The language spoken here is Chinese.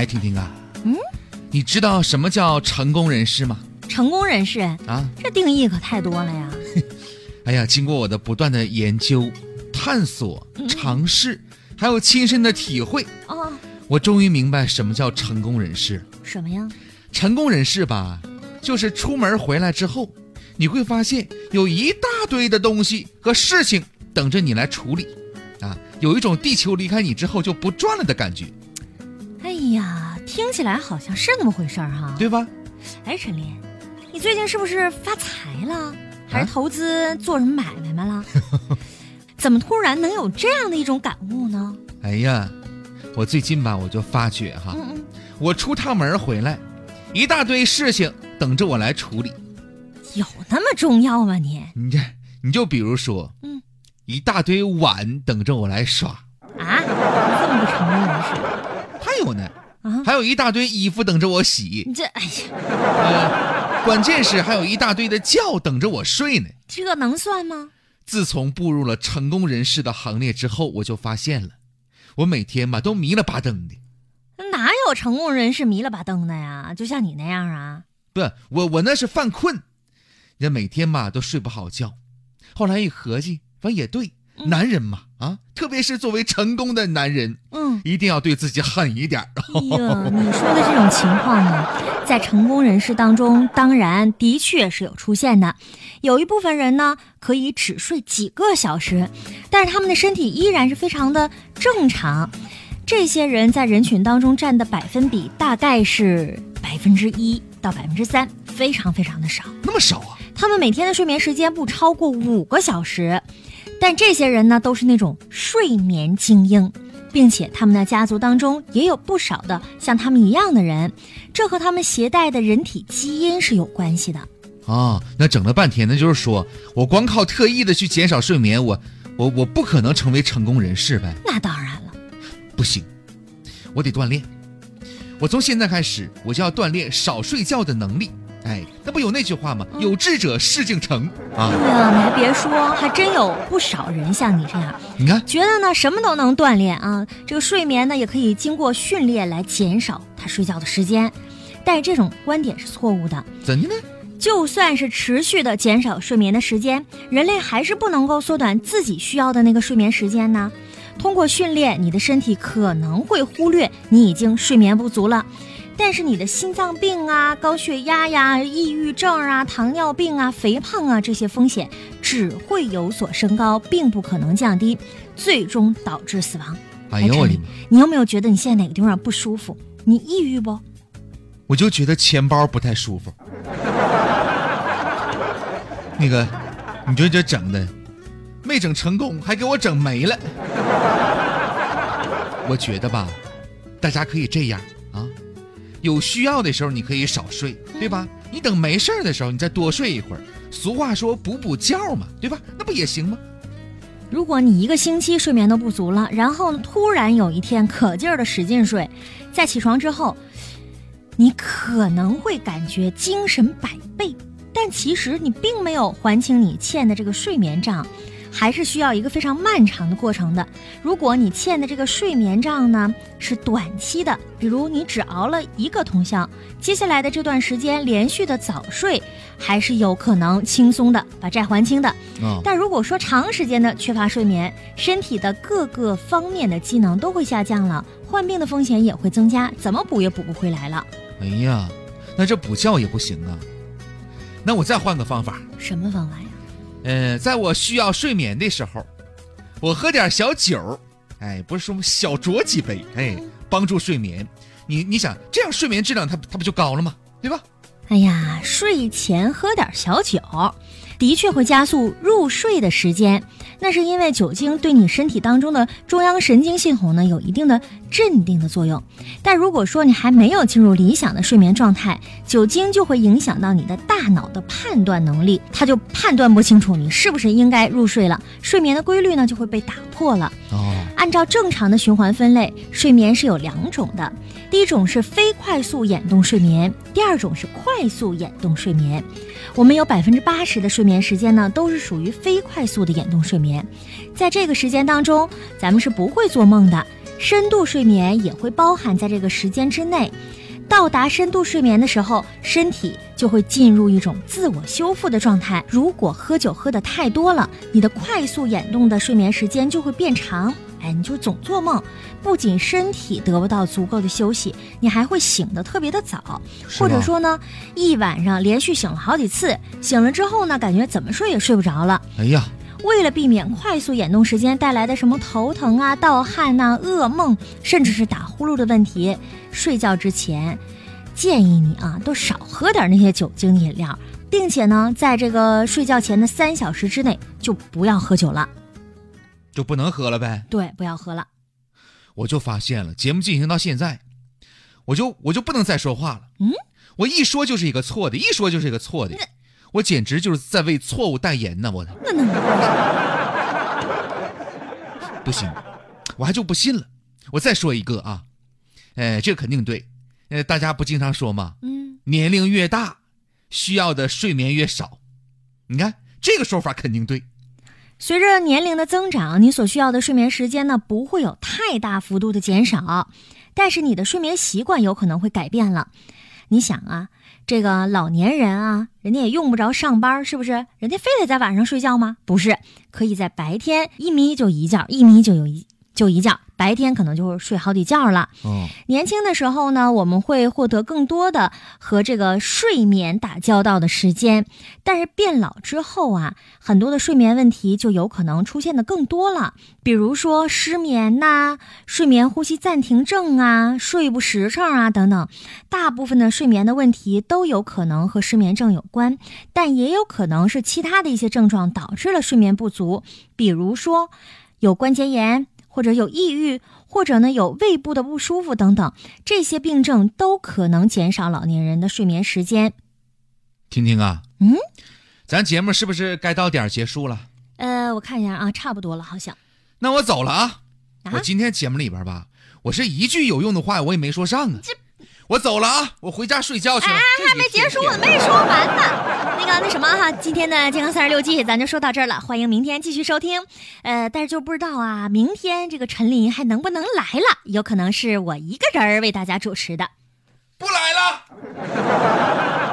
哎，婷婷啊，嗯，你知道什么叫成功人士吗？成功人士啊，这定义可太多了呀。哎呀，经过我的不断的研究、探索、尝试，还有亲身的体会，哦，我终于明白什么叫成功人士了。什么呀？成功人士吧，就是出门回来之后，你会发现有一大堆的东西和事情等着你来处理，啊，有一种地球离开你之后就不转了的感觉，哎呀，听起来好像是那么回事儿哈。对吧？哎，陈林，你最近是不是发财了？还啊是投资做什么买卖吗了？怎么突然能有这样的一种感悟呢？哎呀，我最近吧，我就发觉哈，嗯嗯，我出趟门回来，一大堆事情等着我来处理。有那么重要吗你？你这，你就比如说，嗯，一大堆碗等着我来刷，啊，这么不成功人士还有呢，啊？还有一大堆衣服等着我洗，你这哎呀，呃，关键是还有一大堆的觉等着我睡呢。这能算吗？自从步入了成功人士的行列之后，我就发现了，我每天吧都迷了巴登的。哪有成功人士迷了巴登的呀？就像你那样啊？不，我我那是犯困，人每天吧都睡不好觉。后来一合计，反正也对，嗯男人嘛啊，特别是作为成功的男人，嗯，一定要对自己狠一点。哎呀，你说的这种情况呢，在成功人士当中，当然的确是有出现的。有一部分人呢，可以只睡几个小时，但是他们的身体依然是非常的正常。这些人在人群当中占的百分比大概是百分之一到百分之三，非常非常的少。那么少啊？他们每天的睡眠时间不超过五个小时，但这些人呢都是那种睡眠精英，并且他们的家族当中也有不少的像他们一样的人，这和他们携带的人体基因是有关系的。啊，那整了半天，那就是说我光靠特意的去减少睡眠，我我我不可能成为成功人士呗？那当然了，不行，我得锻炼。我从现在开始，我就要锻炼少睡觉的能力。哎，那不有那句话吗？有志者事竟成啊！对呀，你还别说，还真有不少人像你这样，你看，觉得呢什么都能锻炼啊，这个睡眠呢也可以经过训练来减少他睡觉的时间，但是这种观点是错误的。怎的呢？就算是持续的减少睡眠的时间，人类还是不能够缩短自己需要的那个睡眠时间呢。通过训练，你的身体可能会忽略你已经睡眠不足了，但是你的心脏病啊、高血压呀、抑郁症啊、糖尿病啊、肥胖啊这些风险只会有所升高，并不可能降低，最终导致死亡。哎呦我的妈！你有没有觉得你现在哪个地方不舒服？你抑郁不？我就觉得钱包不太舒服。那个，你就这整的，没整成功，还给我整没了。我觉得吧，大家可以这样啊，有需要的时候你可以少睡，对吧？你等没事儿的时候，你再多睡一会儿。俗话说补补觉嘛，对吧？那不也行吗？如果你一个星期睡眠都不足了，然后，突然有一天可劲儿的使劲睡，在起床之后，你可能会感觉精神百倍，但其实你并没有还清你欠的这个睡眠账，还是需要一个非常漫长的过程的。如果你欠的这个睡眠账呢是短期的，比如你只熬了一个通宵，接下来的这段时间连续的早睡，还是有可能轻松的把债还清的。啊、但如果说长时间的缺乏睡眠，身体的各个方面的机能都会下降了，患病的风险也会增加，怎么补也补不回来了。哎呀，那这补觉也不行啊。那我再换个方法，什么方法呀？呃，在我需要睡眠的时候，我喝点小酒，哎，不是说小酌几杯，哎，帮助睡眠。你你想，这样睡眠质量它它不就高了吗？对吧？哎呀，睡前喝点小酒，的确会加速入睡的时间。那是因为酒精对你身体当中的中央神经系统呢有一定的镇定的作用。但如果说你还没有进入理想的睡眠状态，酒精就会影响到你的大脑的判断能力，它就判断不清楚你是不是应该入睡了，睡眠的规律呢就会被打破了。哦，按照正常的循环分类，睡眠是有两种的，第一种是非快速眼动睡眠，第二种是快速眼动睡眠。我们有百分之八十的睡眠时间呢，都是属于非快速的眼动睡眠。在这个时间当中，咱们是不会做梦的，深度睡眠也会包含在这个时间之内。到达深度睡眠的时候，身体就会进入一种自我修复的状态。如果喝酒喝的太多了，你的快速眼动的睡眠时间就会变长，哎，你就总做梦。不仅身体得不到足够的休息，你还会醒得特别的早，或者说呢，一晚上连续醒了好几次，醒了之后呢，感觉怎么睡也睡不着了。哎呀，为了避免快速眼动时间带来的什么头疼啊、盗汗呐、噩梦，甚至是打呼噜的问题，睡觉之前建议你啊，都少喝点那些酒精饮料，并且呢，在这个睡觉前的三小时之内就不要喝酒了。就不能喝了呗？对，不要喝了。我就发现了，节目进行到现在，我就我就不能再说话了。嗯，我一说就是一个错的，一说就是一个错的，我简直就是在为错误代言呢！我那能 不行，我还就不信了。我再说一个啊，哎，这肯定对。呃，大家不经常说吗？嗯，年龄越大，需要的睡眠越少。你看这个说法肯定对。随着年龄的增长，你所需要的睡眠时间呢不会有太大幅度的减少，但是你的睡眠习惯有可能会改变了。你想啊，这个老年人啊，人家也用不着上班，是不是？人家非得在晚上睡觉吗？不是，可以在白天一眯就一觉，一眯就有一就一觉。白天可能就会睡好几觉了。哦，年轻的时候呢，我们会获得更多的和这个睡眠打交道的时间，但是变老之后啊，很多的睡眠问题就有可能出现的更多了，比如说失眠呐、睡眠呼吸暂停症啊、睡不实诚啊等等。大部分的睡眠的问题都有可能和失眠症有关，但也有可能是其他的一些症状导致了睡眠不足，比如说有关节炎。或者有抑郁，或者呢有胃部的不舒服等等，这些病症都可能减少老年人的睡眠时间。听听啊，嗯，咱节目是不是该到点儿结束了？呃，我看一下啊，差不多了，好像。那我走了啊！啊我今天节目里边吧，我是一句有用的话我也没说上啊。我走了啊，我回家睡觉去了。哎，还没结束呢，没说完呢。那个，那什么哈，今天的健康三十六计咱就说到这儿了，欢迎明天继续收听。呃，但是就不知道啊，明天这个陈琳还能不能来了？有可能是我一个人为大家主持的。不来了。